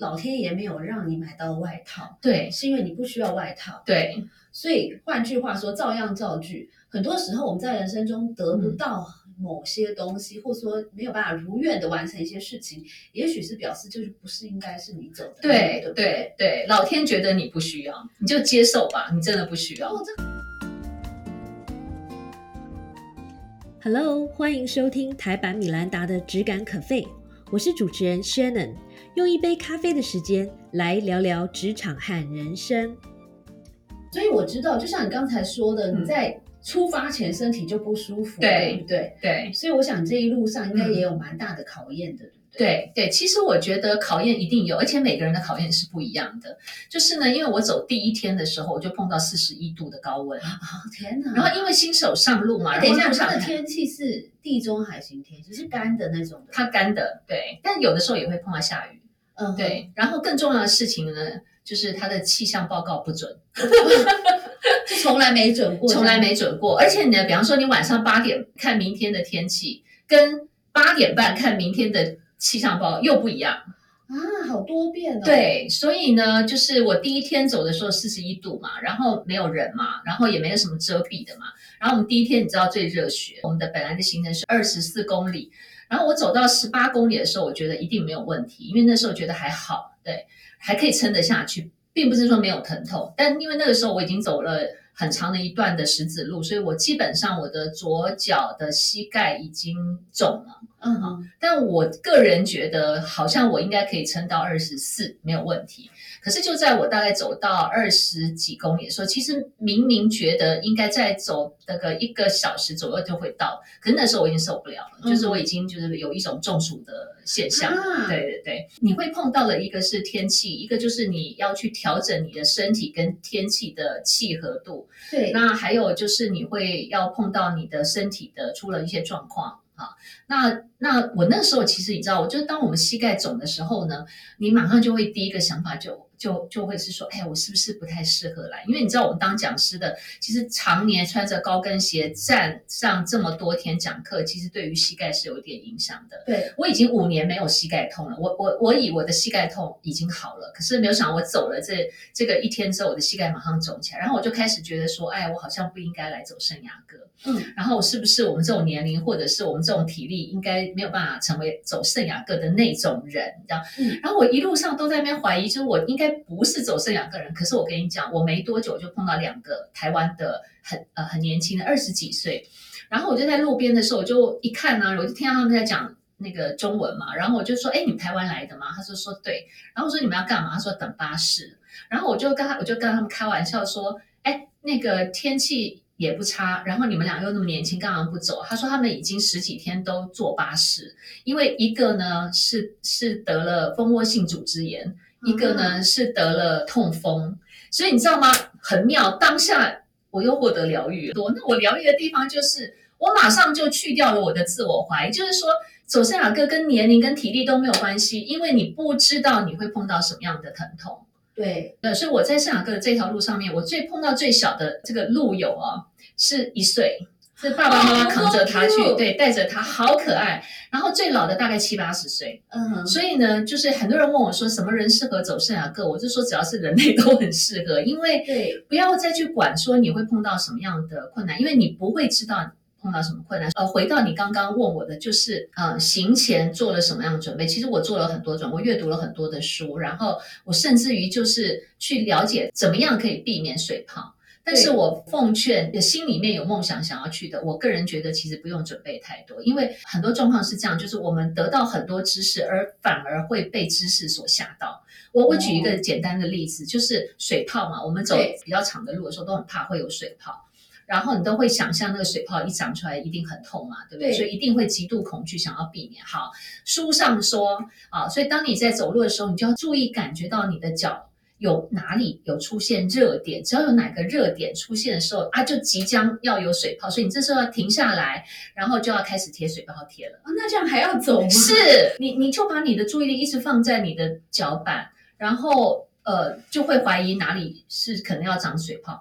老天爷没有让你买到外套，对是因为你不需要外套。对所以换句话说，照样造句。很多时候我们在人生中得不到某些东西，或者说没有办法如愿的完成一些事情，也许是表示就是不是应该是你走的路，对不对对，老天觉得你不需要，你就接受吧，你真的不需要。哦，这 Hello，欢迎收听台版米兰达的《只感可废》，我是主持人 Shannon，用一杯咖啡的时间来聊聊职场和人生。所以我知道，就像你刚才说的，嗯你在出发前身体就不舒服，对对不对？对所以我想这一路上应该嗯也有蛮大的考验的，对不对？其实我觉得考验一定有，而且每个人的考验是不一样的。就是呢，因为我走第一天的时候，我就碰到四十一度的高温，啊，天哪！然后因为新手上路嘛，然等一下，后它的天气是地中海型天气，是干的那种的。它干的，对，但有的时候也会碰到下雨，嗯，对。然后更重要的事情呢，就是它的气象报告不准，就从来没准过，从来没准过。而且呢，比方说你晚上八点看明天的天气，跟八点半看明天的气象报告又不一样。啊，好多变哦。，对，所以呢，就是我第一天走的时候四十一度嘛，然后没有人嘛，然后也没有什么遮蔽的嘛。然后我们第一天你知道最热血，我们的本来的行程是二十四公里，然后我走到十八公里的时候，我觉得一定没有问题，因为那时候觉得还好，对，还可以撑得下去，并不是说没有疼痛，但因为那个时候我已经走了。很长的一段的石子路，所以我基本上我的左脚的膝盖已经肿了。嗯嗯，但我个人觉得，好像我应该可以撑到二十四，没有问题。可是就在我大概走到二十几公里的时候，其实明明觉得应该再走那个一个小时左右就会到，可是那时候我已经受不了了，嗯就是我已经就是有一种中暑的现象。啊对对对，你会碰到的一个是天气，一个就是你要去调整你的身体跟天气的契合度，对，那还有就是你会要碰到你的身体的出了一些状况啊。那那我那时候其实你知道，我就当我们膝盖肿的时候呢，你马上就会第一个想法就就就会是说，哎，我是不是不太适合来？因为你知道我们当讲师的，其实常年穿着高跟鞋站上这么多天讲课，其实对于膝盖是有一点影响的。对，我已经五年没有膝盖痛了，我我我以我的膝盖痛已经好了，可是没有想到我走了这这个一天之后，我的膝盖马上肿起来，然后我就开始觉得说，哎，我好像不应该来走圣雅各，嗯，然后是不是我们这种年龄或者是我们这种体力，应该没有办法成为走圣雅各的那种人，你知道？嗯然后我一路上都在那边怀疑，就是我应该不是走圣雅各人，可是我跟你讲，我没多久就碰到两个台湾的很呃很年轻的二十几岁。然后我就在路边的时候，我就一看呢、我就听到他们在讲那个中文嘛，然后我就说：“哎，你们台湾来的吗？”他说：“说对。”然后我说：“你们要干嘛？”他说：“等巴士。”然后我就跟他，我就跟他们开玩笑说：“哎，那个天气也不差，然后你们俩又那么年轻，干嘛不走？”他说：“他们已经十几天都坐巴士，因为一个呢是是得了蜂窝性组织炎，一个呢是得了痛风，所以你知道吗？很妙，当下我又获得疗愈了。那我疗愈的地方就是，我马上就去掉了我的自我怀疑，就是说，走圣雅各跟年龄跟体力都没有关系，因为你不知道你会碰到什么样的疼痛。对，对，所以我在圣雅各的这条路上面，我最碰到最小的这个路友啊，是一岁。是爸爸妈妈扛着他去，对，带着他，好可爱。然后最老的大概七八十岁，嗯哼，所以呢，就是很多人问我说，什么人适合走圣雅各？我就说，只要是人类都很适合，因为对，不要再去管说你会碰到什么样的困难，因为你不会知道碰到什么困难。呃，回到你刚刚问我的，就是呃，行前做了什么样的准备？其实我做了很多准备，我阅读了很多的书，然后我甚至于就是去了解怎么样可以避免水泡。但是我奉劝心里面有梦想想要去的，我个人觉得其实不用准备太多，因为很多状况是这样，就是我们得到很多知识，而反而会被知识所吓到。我我举一个简单的例子，就是水泡嘛，我们走比较长的路的时候都很怕会有水泡。然后你都会想象那个水泡一长出来一定很痛嘛，对不对？对所以一定会极度恐惧，想要避免。好，书上说啊，所以当你在走路的时候，你就要注意感觉到你的脚有哪里有出现热点，只要有哪个热点出现的时候啊，就即将要有水泡，所以你这时候要停下来，然后就要开始贴水泡贴了。啊那这样还要走吗？是你，你就把你的注意力一直放在你的脚板，然后呃，就会怀疑哪里是可能要长水泡，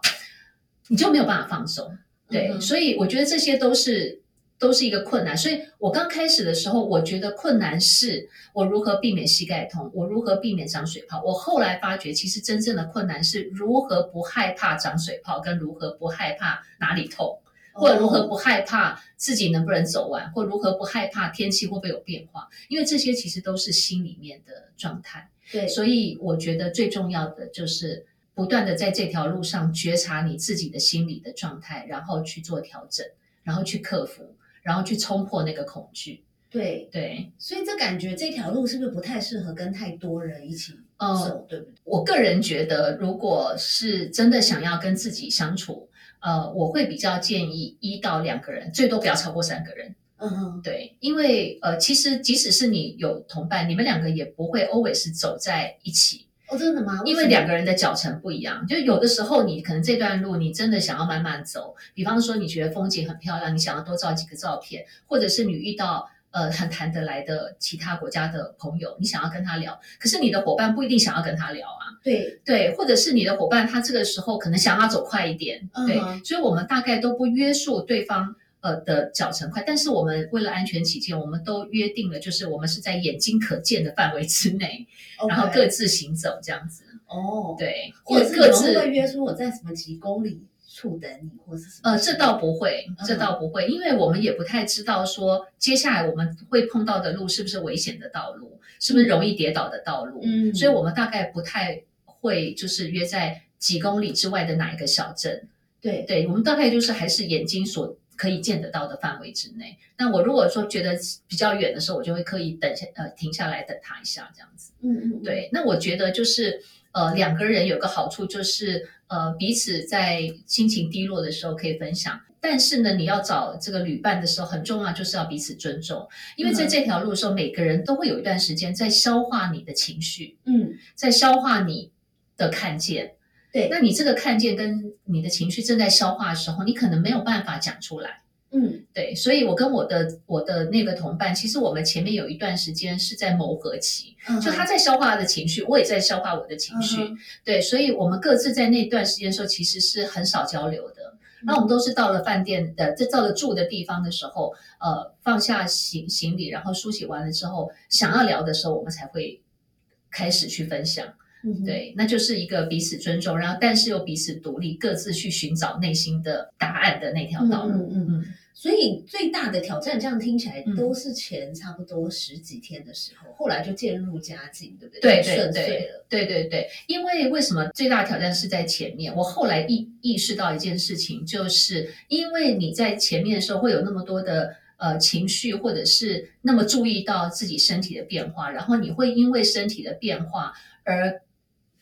你就没有办法放松。对，嗯所以我觉得这些都是都是一个困难。所以我刚开始的时候，我觉得困难是我如何避免膝盖痛，我如何避免长水泡。我后来发觉，其实真正的困难是如何不害怕长水泡，跟如何不害怕哪里痛。或者如何不害怕自己能不能走完，或如何不害怕天气会不会有变化？因为这些其实都是心里面的状态。对，所以我觉得最重要的就是不断的在这条路上觉察你自己的心理的状态，然后去做调整，然后去克服，然后去冲破那个恐惧。对对，所以这感觉这条路是不是不太适合跟太多人一起走？对不对？我个人觉得，如果是真的想要跟自己相处。呃，我会比较建议一到两个人，最多不要超过三个人。嗯哼，对，因为呃，其实即使是你有同伴，你们两个也不会 always 走在一起。哦，真的吗？因为两个人的脚程不一样，就有的时候你可能这段路你真的想要慢慢走，比方说你觉得风景很漂亮，你想要多照几个照片，或者是你遇到。呃，很谈得来的其他国家的朋友，你想要跟他聊，可是你的伙伴不一定想要跟他聊啊。对对，或者是你的伙伴，他这个时候可能想要走快一点。对，所以我们大概都不约束对方呃的脚程快，但是我们为了安全起见，我们都约定了，就是我们是在眼睛可见的范围之内，然后各自行走这样子。哦，对，或者各自会约说我在什么几公里。处等你，或是什么？呃，这倒不会，这倒不会，因为我们也不太知道说接下来我们会碰到的路是不是危险的道路，是不是容易跌倒的道路。嗯，所以我们大概不太会就是约在几公里之外的哪一个小镇。对，对，我们大概就是还是眼睛所可以见得到的范围之内。那我如果说觉得比较远的时候，我就会刻意等下，呃，停下来等他一下，这样子。嗯嗯，对。那我觉得就是呃，两个人有个好处就是。呃，彼此在心情低落的时候可以分享，但是呢，你要找这个旅伴的时候，很重要就是要彼此尊重，因为在这条路的时候，每个人都会有一段时间在消化你的情绪，嗯，在消化你的看见，对，那你这个看见跟你的情绪正在消化的时候，你可能没有办法讲出来。嗯，对，所以我跟我的我的那个同伴，其实我们前面有一段时间是在磨合期，就他在消化他的情绪，我也在消化我的情绪，对，所以我们各自在那段时间的时候，其实是很少交流的。那我们都是到了饭店的，在到了住的地方的时候，呃，放下行行李，然后梳洗完了之后，想要聊的时候，我们才会开始去分享。对，那就是一个彼此尊重，然后但是又彼此独立，各自去寻找内心的答案的那条道路。嗯嗯嗯。所以最大的挑战，这样听起来都是前差不多十几天的时候，后来就渐入佳境，对不对？对对对，对对对。因为为什么最大挑战是在前面？我后来意意识到一件事情，就是因为你在前面的时候会有那么多的呃情绪，或者是那么注意到自己身体的变化，然后你会因为身体的变化而。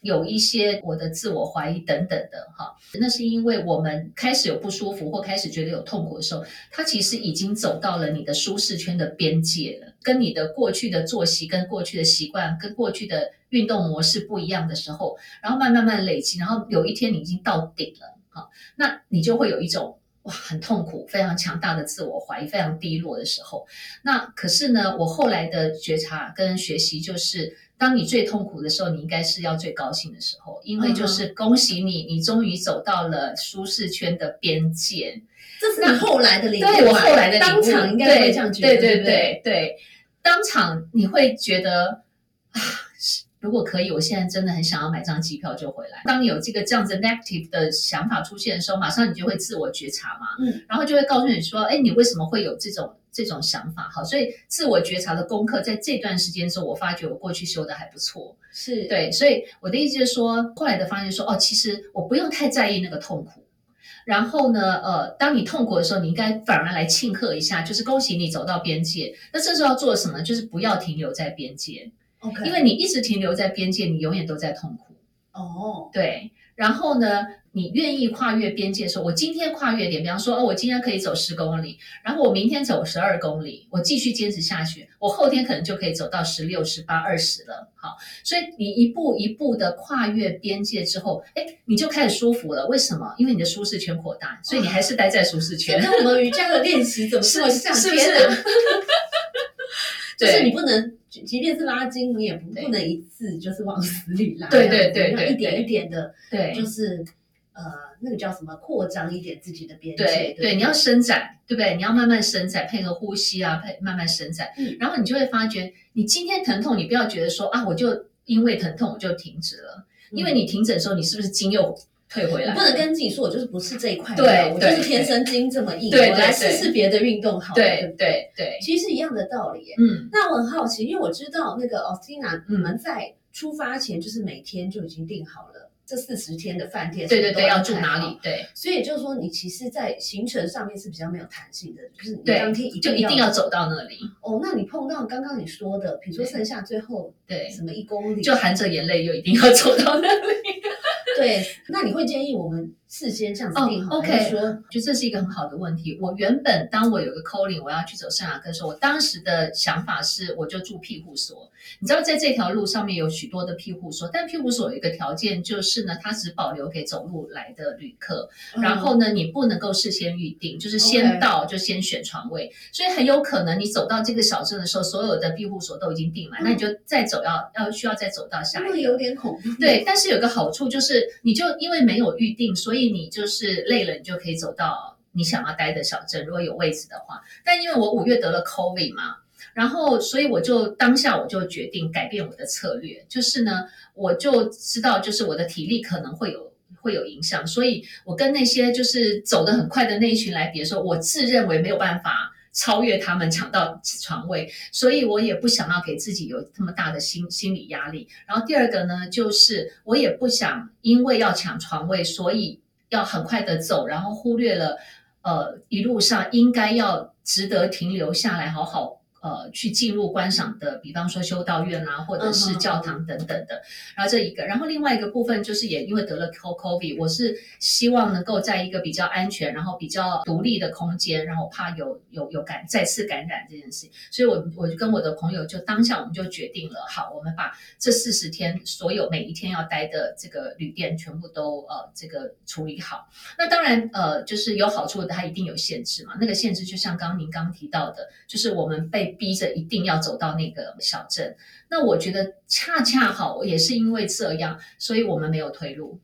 有一些我的自我怀疑等等的哈，那是因为我们开始有不舒服或开始觉得有痛苦的时候，它其实已经走到了你的舒适圈的边界了，跟你的过去的作息、跟过去的习惯、跟过去的运动模式不一样的时候，然后慢慢慢累积，然后有一天你已经到顶了哈，那你就会有一种哇很痛苦、非常强大的自我怀疑、非常低落的时候。那可是呢，我后来的觉察跟学习就是。当你最痛苦的时候，你应该是要最高兴的时候，因为就是恭喜你，你终于走到了舒适圈的边界。这是你后来的领悟，对我后来的当场应该会这样觉得，对对对对，当场你会觉得啊。如果可以，我现在真的很想要买张机票就回来。当你有这个这样子 negative 的想法出现的时候，马上你就会自我觉察嘛，嗯，然后就会告诉你说，哎，你为什么会有这种这种想法？好，所以自我觉察的功课在这段时间之后，我发觉我过去修的还不错，是对，所以我的意思就是说，后来的发现说，哦，其实我不用太在意那个痛苦。然后呢，呃，当你痛苦的时候，你应该反而来庆贺一下，就是恭喜你走到边界。那这时候要做什么？就是不要停留在边界。因为你一直停留在边界，你永远都在痛苦。哦，对。然后呢，你愿意跨越边界的时候，我今天跨越点，比方说，哦，我今天可以走十公里，然后我明天走十二公里，我继续坚持下去，我后天可能就可以走到十六、十八、二十了。好，所以你一步一步的跨越边界之后，哎，你就开始舒服了。为什么？因为你的舒适圈扩大，所以你还是待在舒适圈。跟我们瑜伽的练习怎么这么 像？是不是？就是你不能，即便是拉筋，你也不不能一次就是往死里拉。对对对对，一点一点的，对，就是呃，那个叫什么，扩张一点自己的边界。对对，你要伸展，对不对？你要慢慢伸展，配合呼吸啊，配慢慢伸展。嗯然后你就会发觉，你今天疼痛，你不要觉得说啊，我就因为疼痛我就停止了，因为你停止的时候，你是不是筋又退回来？你不能跟自己说，我就是不是这一块料，对我就是天生筋这么硬，对对我来试试别的运动好了。对不对对，其实是一样的道理耶。嗯，那我很好奇，因为我知道那个 Ostina，你嗯们在出发前就是每天就已经定好了这四十天的饭店，对对对，要住哪里？？对所以也就是说，你其实，在行程上面是比较没有弹性的，就是你当天一就定一定要走到那里，哦。那你碰到刚刚你说的，比如说剩下最后对，什么一公里，就含着眼泪又一定要走到那里。对，那你会建议我们事先这样子哦定好说我觉得这是一个很好的问题。我原本当我有个 calling，我要去走圣雅各的时候，我当时的想法是，我就住庇护所。你知道，在这条路上面有许多的庇护所，但庇护所有一个条件就是呢，它只保留给走路来的旅客。然后呢，你不能够事先预定，就是先到就先选床位，所以很有可能你走到这个小镇的时候，所有的庇护所都已经订满，嗯那你就再走要要需要再走到下会。有点恐怖？对，但是有个好处就是，你就因为没有预定，所以所以你就是累了，你就可以走到你想要待的小镇，如果有位置的话。但因为我五月得了 COVID 嘛，然后所以我就当下我就决定改变我的策略，就是呢，我就知道就是我的体力可能会有。会有影响，所以我跟那些就是走得很快的那一群来比的时候，我自认为没有办法超越他们抢到床位，所以我也不想要给自己有这么大的心心理压力。然后第二个呢，就是我也不想因为要抢床位，所以要很快的走，然后忽略了呃一路上应该要值得停留下来，好好。呃，去进入观赏的，比方说修道院啊，或者是教堂等等的。然后这一个，然后另外一个部分就是也因为得了 COVID，我是希望能够在一个比较安全，然后比较独立的空间，然后我怕有有有感再次感染这件事情，所以我我就跟我的朋友就当下我们就决定了，好，我们把这四十天所有每一天要待的这个旅店全部都呃这个处理好。那当然呃就是有好处的，它一定有限制嘛。那个限制就像刚刚您刚提到的，就是我们被逼着一定要走到那个小镇。那我觉得恰恰好也是因为这样，所以我们没有退路。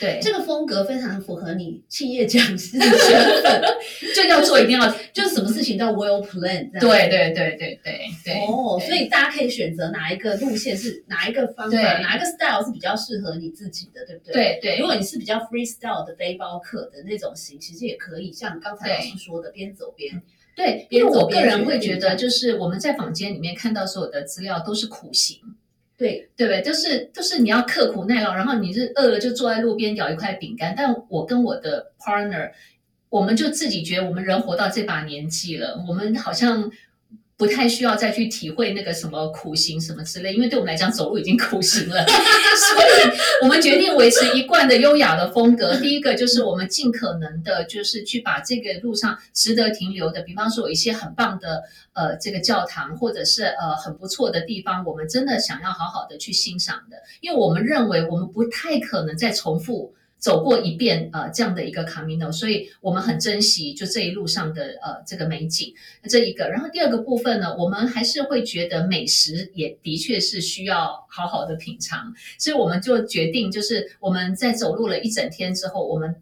对，这个风格非常符合你企业讲师的身份，就要做一定要就是什么事情都要 well plan 这样。对对对对对对。哦，所以大家可以选择哪一个路线是哪一个方法，哪一个 style 是比较适合你自己的，对不对？。对对，如果你是比较 freestyle 的背包客的那种型，其实也可以像刚才老师说的，边走边对，因为我个人会觉得，就是我们在坊间里面看到所有的资料都是苦行，对对不对？就是就是你要刻苦耐劳，然后你是饿了就坐在路边咬一块饼干。但我跟我的 partner，我们就自己觉得我们人活到这把年纪了，我们好像。不太需要再去体会那个什么苦行什么之类，因为对我们来讲走路已经苦行了，所以我们决定维持一贯的优雅的风格。第一个就是我们尽可能的，就是去把这个路上值得停留的，比方说有一些很棒的呃这个教堂，或者是呃很不错的地方，我们真的想要好好的去欣赏的，因为我们认为我们不太可能再重复。走过一遍呃这样的一个 Camino，所以我们很珍惜就这一路上的呃这个美景，这一个。然后第二个部分呢，我们还是会觉得美食也的确是需要好好的品尝，所以我们就决定，就是我们在走路了一整天之后，我们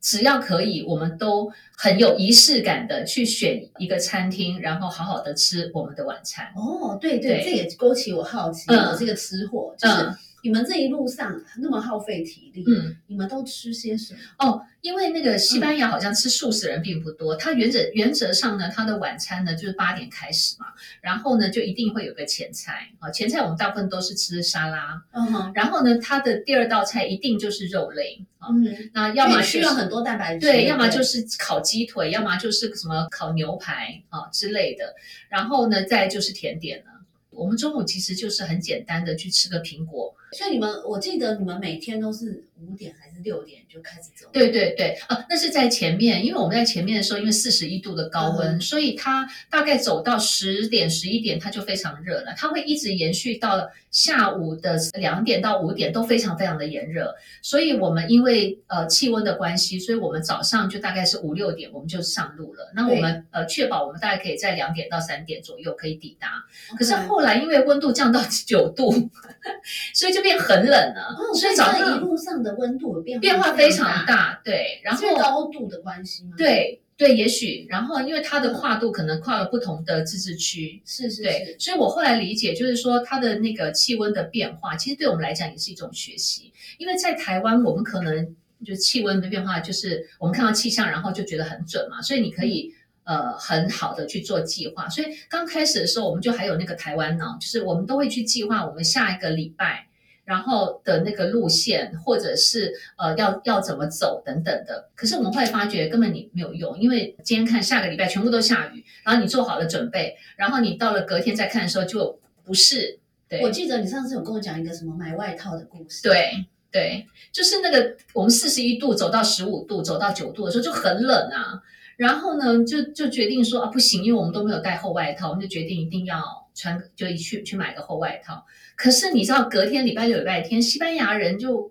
只要可以，我们都很有仪式感的去选一个餐厅，然后好好的吃我们的晚餐。哦，对对，对这也勾起我好奇。嗯我这个吃货，就是嗯你们这一路上那么耗费体力，嗯，你们都吃些什么？哦，因为那个西班牙好像吃素食人并不多，它原则原则上呢，它的晚餐呢就是八点开始嘛，然后呢就一定会有个前菜啊，前菜我们大部分都是吃沙拉，嗯哼，然后呢它的第二道菜一定就是肉类啊，嗯，那要么、就是、需要很多蛋白质，对，要么就是是烤鸡腿，要么就是什么烤牛排啊之类的。然后呢，再就是甜点了。我们中午其实就是很简单的去吃个苹果。所以你们，我记得你们每天都是五点还是六点就开始走？对对对，啊，那是在前面，因为我们在前面的时候，因为四十一度的高温，嗯所以它大概走到十点、十一点，它就非常热了。它会一直延续到下午的两点到五点，都非常非常的炎热。所以我们因为呃气温的关系，所以我们早上就大概是五六点我们就上路了。那我们呃确保我们大概可以在两点到三点左右可以抵达。可是后来因为温度降到九度，所以就就变很冷了。哦，所以早上一路上的温度有变变化非常，大，对，然后是高度的关系吗？，对对，也许，然后因为它的跨度可能跨了不同的自治区，是是对，是，所以我后来理解就是说，它的那个气温的变化，其实对我们来讲也是一种学习，因为在台湾我们可能就气温的变化，就是我们看到气象，然后就觉得很准嘛，所以你可以。呃，很好的去做计划，所以刚开始的时候，我们就还有那个台湾脑，就是我们都会去计划我们下一个礼拜，然后的那个路线，或者是呃要要怎么走等等的。可是我们会发觉根本你没有用，因为今天看下个礼拜全部都下雨，然后你做好了准备，然后你到了隔天再看的时候就不是。对，我记得你上次有跟我讲一个什么买外套的故事，，对对，就是那个我们四十一度走到十五度，走到九度的时候就很冷啊。然后呢，就就决定说啊，不行，因为我们都没有带厚外套，我们就决定一定要穿，就一去去买个厚外套。可是你知道，隔天礼拜六、礼拜天，西班牙人就，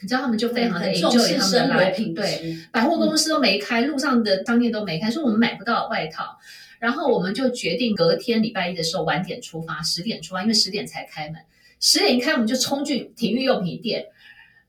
你知道他们就非常的很重 enjoy 视他们的生活 life，品对，百货公司都没开，路上的商店都没开，所以我们买不到外套。然后我们就决定隔天礼拜一的时候晚点出发，十点出发，因为十点才开门。十点一开，我们就冲去体育用品店。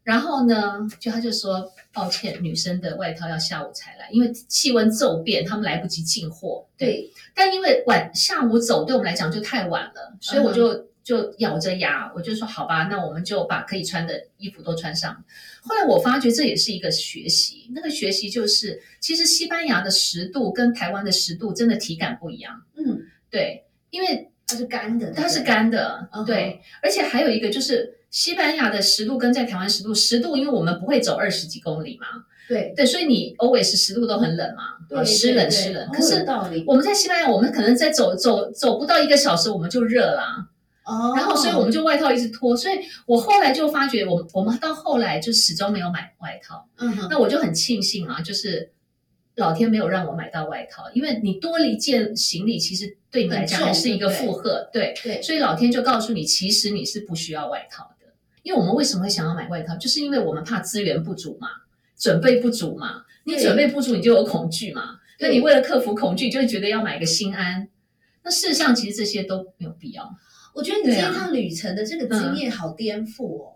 然后呢，就他就说抱歉，女生的外套要下午才来，因为气温骤变，他们来不及进货。对，但因为晚下午走对我们来讲就太晚了，所以我就、就咬着牙，我就说好吧，那我们就把可以穿的衣服都穿上。后来我发觉这也是一个学习，那个学习就是，其实西班牙的十度跟台湾的十度真的体感不一样。嗯，对，因为它是干的，它是干的，对，而且还有一个就是西班牙的十度跟在台湾十度，十度因为我们不会走二十几公里嘛，对，对，所以你 always 十度都很冷嘛，对啊湿冷湿冷。可是，我们在西班牙，我们可能在走走走不到一个小时，我们就热啦，哦，然后所以我们就外套一直脱，所以我后来就发觉，我我们到后来就始终没有买外套，嗯哼，那我就很庆幸啊，就是老天没有让我买到外套，因为你多了一件行李，其实对你来讲还是一个负荷，对，对，所以老天就告诉你，其实你是不需要外套的，因为我们为什么会想要买外套，就是因为我们怕资源不足嘛，准备不足嘛，你对。准备不足，你就有恐惧嘛，那你为了克服恐惧，就会觉得要买个心安。那事实上，其实这些都没有必要，我觉得你这一趟旅程的这个经验好颠覆哦，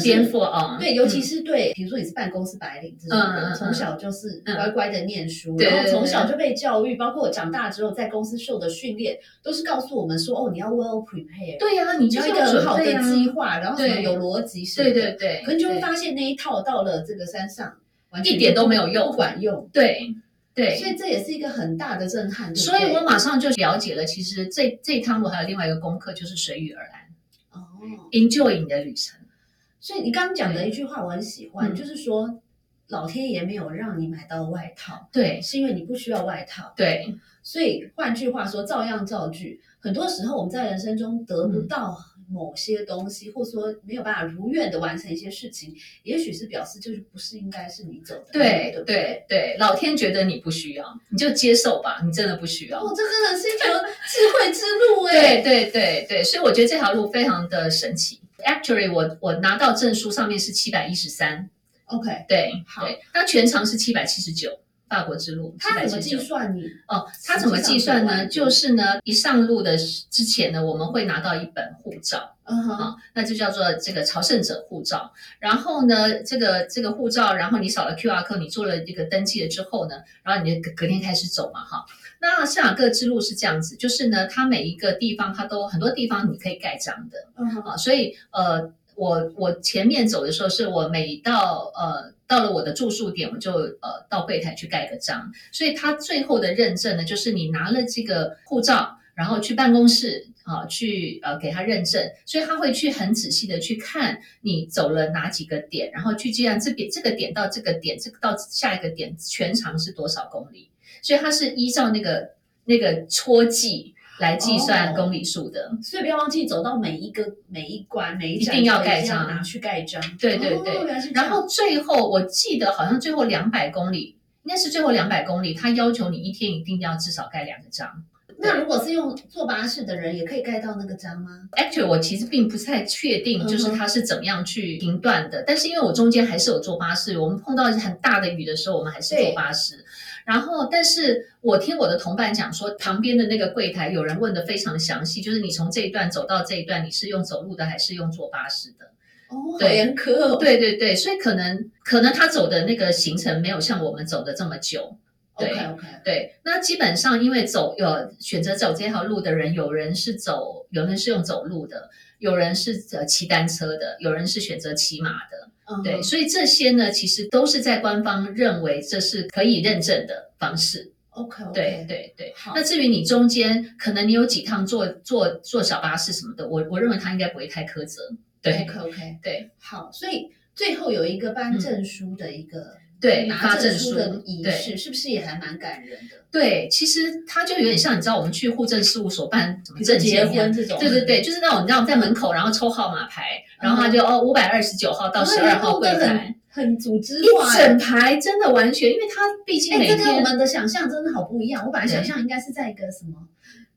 颠覆啊。对，尤其嗯是对，比如说你是办公室白领这种从小就是嗯乖乖的念书，对然后从小就被教育，包括我长大之后在公司受的训练，都是告诉我们说，哦，你要 well prepare，对呀、你你要一就要个很好的。计划，然后什么有逻辑什么的，对对对，可你就会发现那一套到了这个山上，完全一点都没有用不管用，对对，所以这也是一个很大的震撼，所以我马上就了解了，其实这这一趟路还有另外一个功课，就是随遇而安哦，，enjoy 你的旅程。所以你刚刚讲的一句话我很喜欢，嗯就是说老天爷没有让你买到外套，对是因为你不需要外套。对所以换句话说，照样造句。很多时候我们在人生中得不到某些东西，或者说没有办法如愿的完成一些事情，也许是表示就是不是应该是你走的路，对对不对对，老天觉得你不需要，你就接受吧，你真的不需要。哦，这真的是一条智慧之路 对哎。对对对，所以我觉得这条路非常的神奇。Actually，我我拿到证书上面是七百一十三，OK，对好对，那全长是七百七十九，法国之路七它怎么。计算你？哦，它怎么计算呢？就是呢，一上路的之前呢，我们会拿到一本护照嗯哼，啊，那就叫做这个朝圣者护照。然后呢，这个这个护照，然后你扫了 QR code，你做了这个登记了之后呢，然后你就隔隔天开始走嘛，哈。那圣雅各之路是这样子，就是呢，它每一个地方它都很多地方你可以盖章的，嗯哼，啊，所以呃，我我前面走的时候，是我每到呃到了我的住宿点，我就呃到柜台去盖个章，所以他最后的认证呢，就是你拿了这个护照，然后去办公室啊去呃给他认证，所以他会去很仔细的去看你走了哪几个点，然后去计算这边这个点到这个点，这个到下一个点全长是多少公里，所以他是依照那个那个戳记来计算哦公里数的。所以不要忘记走到每一个每一关每一站一定要都盖章拿去盖章。对对对然后最后我记得好像最后两百公里，应该是最后两百公里，他要求你一天一定要至少盖两个章。那如果是用坐巴士的人，也可以盖到那个章吗？Actually，我其实并不太确定，就是他是怎么样去评断的。但是因为我中间还是有坐巴士，我们碰到很大的雨的时候，我们还是坐巴士。然后，但是我听我的同伴讲说，旁边的那个柜台有人问的非常详细，就是你从这一段走到这一段，你是用走路的还是用坐巴士的？哦，好对严苛哦。对对对，所以可能可能他走的那个行程没有像我们走的这么久。对，OK OK，对，那基本上因为走有选择走这条路的人，有人是走，有人是用走路的，有人是呃骑单车的，有人是选择骑马的。嗯对，所以这些呢，其实都是在官方认为这是可以认证的方式。，OK OK，对对对好。那至于你中间可能你有几趟坐坐坐小巴士什么的，我我认为他应该不会太苛责。对，OK OK，对好，所以最后有一个颁证书的一个。嗯对，拿发证书的仪式是不是也还蛮感人的？对，其实它就有点像你知道我们去户政事务所办什么证件一样婚这种，对对对，就是那种你知道在门口，然后抽号码牌，然后他就哦五百二十九号到十二号柜台，很很组织一化一。整排真的完全，因为它毕竟哎，每这跟我们的想象真的好不一样。我本来想象应该是在一个什么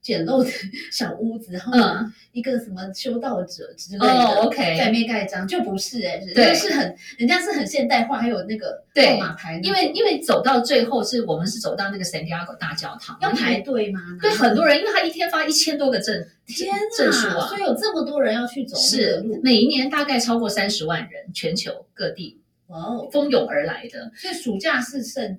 简陋的 小屋子，然后嗯一个什么修道者之类的，哦，OK 在里面盖章，就不是哎，家是很人家是很现代化，还有那个对号码牌，因为因为走到最后是我们是走到那个 San Diego 大教堂，要排队吗？对很多人，因为他一天发一千多个证天证书啊所，以有这么多人要去走是，每一年大概超过三十万人，全球各地哇哦！蜂拥而来的。所以暑假是盛，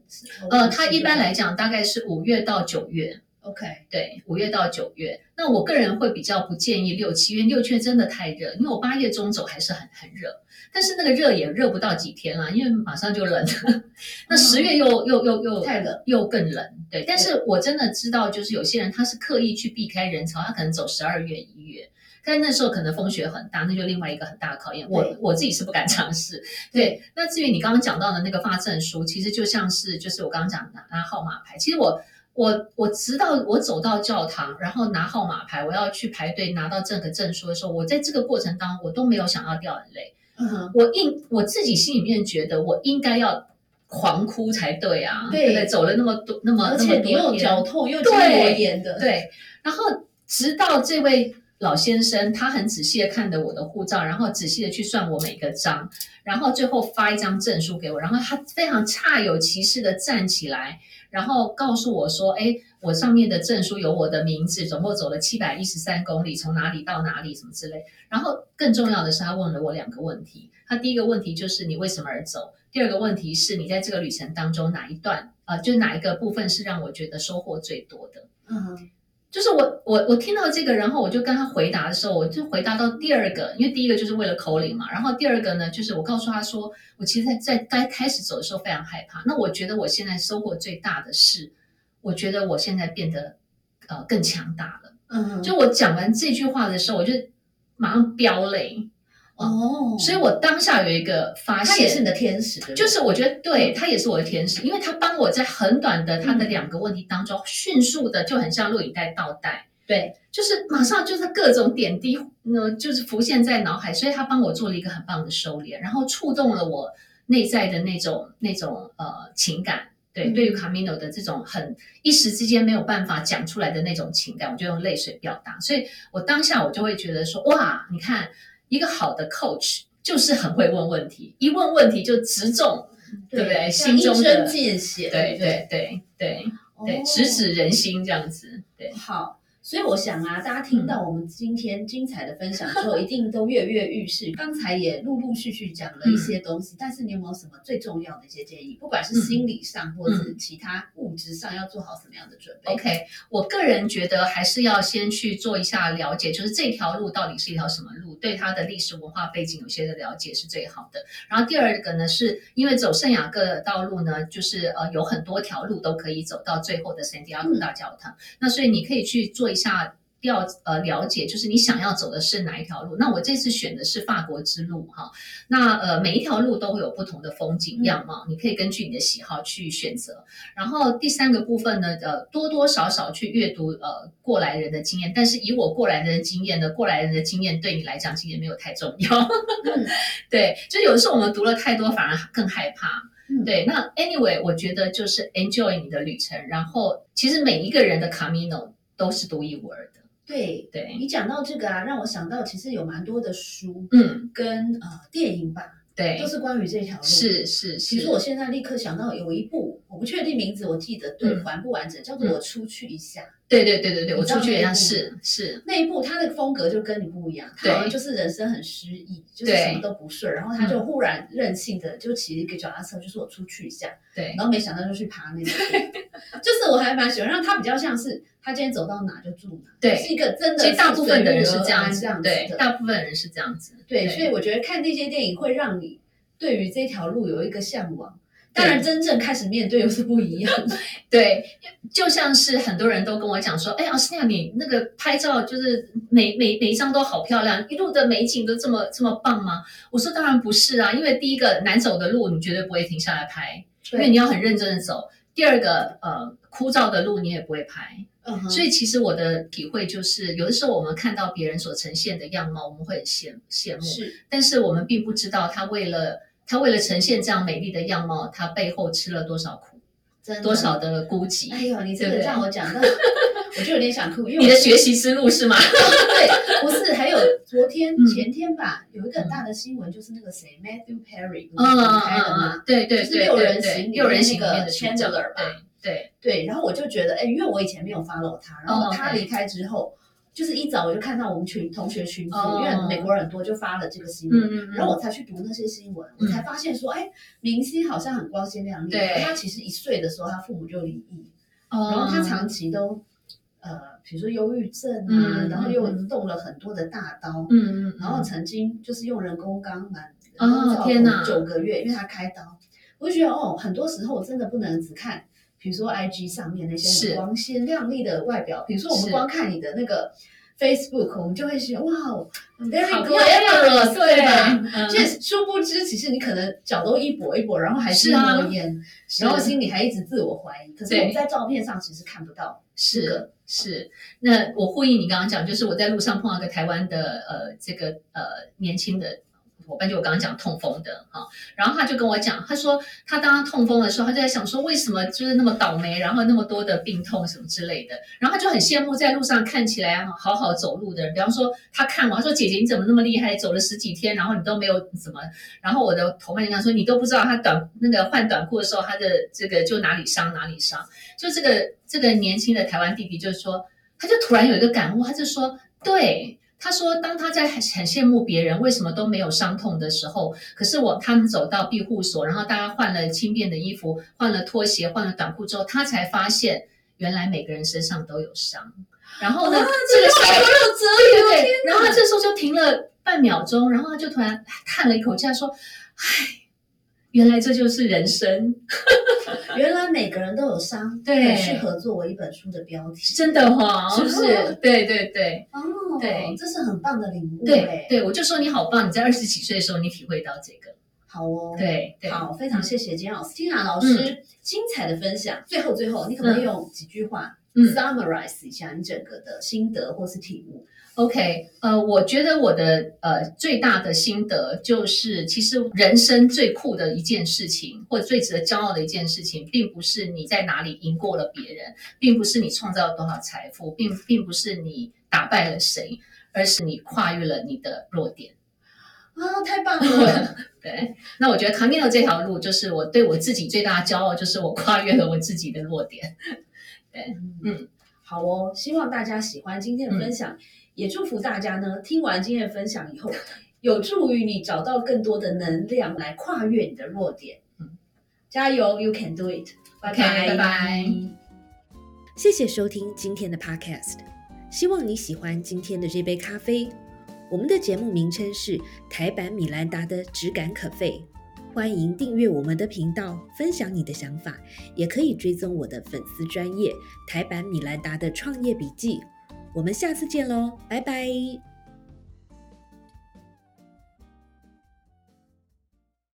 呃，它一般来讲大概是五月到九月，OK，对，五月到九月。那我个人会比较不建议六七月，六七月真的太热，因为我八月中走还是很很热，但是那个热也热不到几天啦，因为马上就冷了。那十月又又又又太冷，又更冷，对。但是我真的知道，就是有些人他是刻意去避开人潮，他可能走十二月、一月。但那时候可能风雪很大，那就另外一个很大的考验。我我自己是不敢尝试。对，那至于你刚刚讲到的那个发证书，其实就像是就是我刚刚讲的拿拿号码牌。其实我我我直到我走到教堂，然后拿号码牌，我要去排队拿到这个证书的时候，我在这个过程当中我都没有想要掉眼泪。嗯哼，我应我自己心里面觉得我应该要狂哭才对啊，对不对？走了那么多那么而那么且你又多天，脚痛又筋对膜炎的，对，然后直到这位老先生，他很仔细的看着我的护照，然后仔细的去算我每个章，然后最后发一张证书给我，然后他非常恰有其事的站起来，然后告诉我说：“哎，我上面的证书有我的名字，总共走了七百一十三公里，从哪里到哪里，什么之类。”然后更重要的是，他问了我两个问题。他第一个问题就是你为什么而走？第二个问题是你在这个旅程当中哪一段啊、呃，就是哪一个部分是让我觉得收获最多的？嗯哼，就是我我我听到这个，然后我就跟他回答的时候，我就回答到第二个，因为第一个就是为了口令嘛，然后第二个呢，就是我告诉他说，我其实在在该开始走的时候非常害怕。那我觉得我现在收获最大的是，我觉得我现在变得呃更强大了。嗯哼，就我讲完这句话的时候，我就马上飙泪，哦，所以我当下有一个发现，他也是你的天使，就是我觉得对他也是我的天使，因为他帮我在很短的他的两个问题当中，迅速的就很像录影带倒带，对，就是马上就是各种点滴，呢，就是浮现在脑海，所以他帮我做了一个很棒的收敛，然后触动了我内在的那种那种呃情感。对，嗯。对于卡米诺的这种很一时之间没有办法讲出来的那种情感，我就用泪水表达。所以我当下我就会觉得说，哇，你看一个好的 coach 就是很会问问题，一问问题就直中，对不对？像心中的见血，对对对对对直指人心这样子，对。好，所以我想啊，大家听到我们今天精彩的分享之后，一定都跃跃欲试。刚才也陆陆续续讲了一些东西，但是你有没有什么最重要的一些建议？不管是心理上或者是其他物质上，要做好什么样的准备 OK，我个人觉得还是要先去做一下了解，就是这条路到底是一条什么路，对它的历史文化背景有些的了解是最好的。然后第二个呢，是因为走圣雅各的道路呢，就是呃有很多条路都可以走到最后的圣地亚哥大教堂，那所以你可以去做一下。调呃了解，就是你想要走的是哪一条路？那我这次选的是法国之路哈。那呃每一条路都会有不同的风景样貌，你可以根据你的喜好去选择。然后第三个部分呢，呃，多多少少去阅读呃过来人的经验，但是以我过来人的经验呢，过来人的经验对你来讲其实没有太重要。嗯 对，就有的时候我们读了太多，反而更害怕。嗯对，那 anyway，我觉得就是 enjoy 你的旅程，然后其实每一个人的 camino 都是独一无二的。对对，你讲到这个啊，让我想到其实有蛮多的书嗯，跟呃电影吧，对。都，是关于这条路。是是是其实，我现在立刻想到有一部，我不确定名字，我记得对嗯。完不完整，叫做《我出去一下》。对对对对对，我出去一样那一部是是，那一部他的风格就跟你不一样，他对好像就是人生很失意，就是什么都不顺，然后他就忽然任性的就骑一个脚踏车，就是我出去一下，对。然后没想到就去爬那个坡，就是我还蛮喜欢，让他比较像是他今天走到哪就住哪，对是一个真的其实大部分的人是这这样子这样，子对，的，大部分人是这样子，对，所以我觉得看那些电影会让你对于这条路有一个向往。对当然，真正开始面对又是不一样的。对，就像是很多人都跟我讲说，哎，奥斯汀亚，你那个拍照就是每每每一张都好漂亮，一路的美景都这么这么棒吗？我说当然不是啊，因为第一个难走的路你绝对不会停下来拍，因为你要很认真的走；第二个呃枯燥的路你也不会拍。所以其实我的体会就是，有的时候我们看到别人所呈现的样貌，我们会很羡羡慕，是但是我们并不知道他为了他为了呈现这样美丽的样貌，他背后吃了多少苦，真多少的孤寂。哎呦，你这个对不对让我讲到，我就有点想哭，因为你的我学习之路是吗？对，不是，还有昨天、嗯前天吧，有一个很大的新闻，就是那个谁，Matthew Perry 不嗯嗯是公开的嗯吗嗯？，对对对就是六人对对，行里六人面那个行里面的 Chandler 吧对对，对，然后我就觉得，哎，因为我以前没有 follow 他，然哦后他离开之后，就是一早我就看到我们群同学群组，哦。因为美国人很多，就发了这个新闻。然后我才去读那些新闻，我才发现说，哎，明星好像很光鲜亮丽。他其实一岁的时候，他父母就离异，哦，然后他长期都，呃，比如说忧郁症啊，嗯然后又动了很多的大刀，嗯嗯嗯，然后曾经就是用人工肛门，哦天哪。九个月，因为他开刀，我就觉得哦，很多时候我真的不能只看，比如说 IG 上面那些是。很光鲜亮丽的外表，比如说我们光看你的那个 Facebook，我们就会觉得哇，very 好 glamorous，对吧？嗯所以殊不知，其实你可能脚都一跛一跛，然后还是是啊。抹烟，是。然后心里还一直自我怀疑。可是我们在照片上其实看不到这是个，是，那我呼应你刚刚讲，就是我在路上碰到一个台湾的呃这个呃年轻的伙伴，就我刚刚讲痛风的哈、然后他就跟我讲，他说他当他痛风的时候，他就在想说为什么就是那么倒霉，然后那么多的病痛什么之类的，然后他就很羡慕在路上看起来好好走路的人，比方说他看我，他说姐姐你怎么那么厉害，走了十几天，然后你都没有怎么，然后我的同伴就跟他说你都不知道他短那个换短裤的时候，他的这个就哪里伤哪里伤。就这个这个年轻的台湾弟弟，就是说，他就突然有一个感悟，他就说，对，他说，当他在很很羡慕别人为什么都没有伤痛的时候，可是我他们走到庇护所，然后大家换了轻便的衣服，换了拖鞋，换了短裤之后，他才发现原来每个人身上都有伤。然后呢，啊这个时候好有哲理哦，对对对，然后他这时候就停了半秒钟，然后他就突然叹了一口气，他说：“唉，原来这就是人生。”原来每个人都有伤，对。很适合作为一本书的标题。真的哈、是不是？对对对。哦，对。这是很棒的领悟对哎。对，我就说你好棒，你在二十几岁的时候你体会到这个，好哦，对对，好，非常谢谢金老师 Tina 老师精彩的分享。最后最后，你可不可以用几句话嗯。summarize 一下你整个的心得或是体悟？OK，呃，我觉得我的呃最大的心得就是，其实人生最酷的一件事情，或者最值得骄傲的一件事情，并不是你在哪里赢过了别人，并不是你创造了多少财富，并并不是你打败了谁，而是你跨越了你的弱点。啊，太棒了！对，那我觉得 Camino 这条路，就是我对我自己最大的骄傲，就是我跨越了我自己的弱点。对嗯，好哦，希望大家喜欢今天的分享，也祝福大家呢，听完今天的分享以后，有助于你找到更多的能量来跨越你的弱点。嗯加油，You can do it！拜 OK，拜拜谢谢收听今天的 Podcast，希望你喜欢今天的这杯咖啡。我们的节目名称是台版米兰达的质感可废，欢迎订阅我们的频道，分享你的想法，也可以追踪我的粉丝专业台版米兰达的创业笔记。我们下次见喽，拜拜。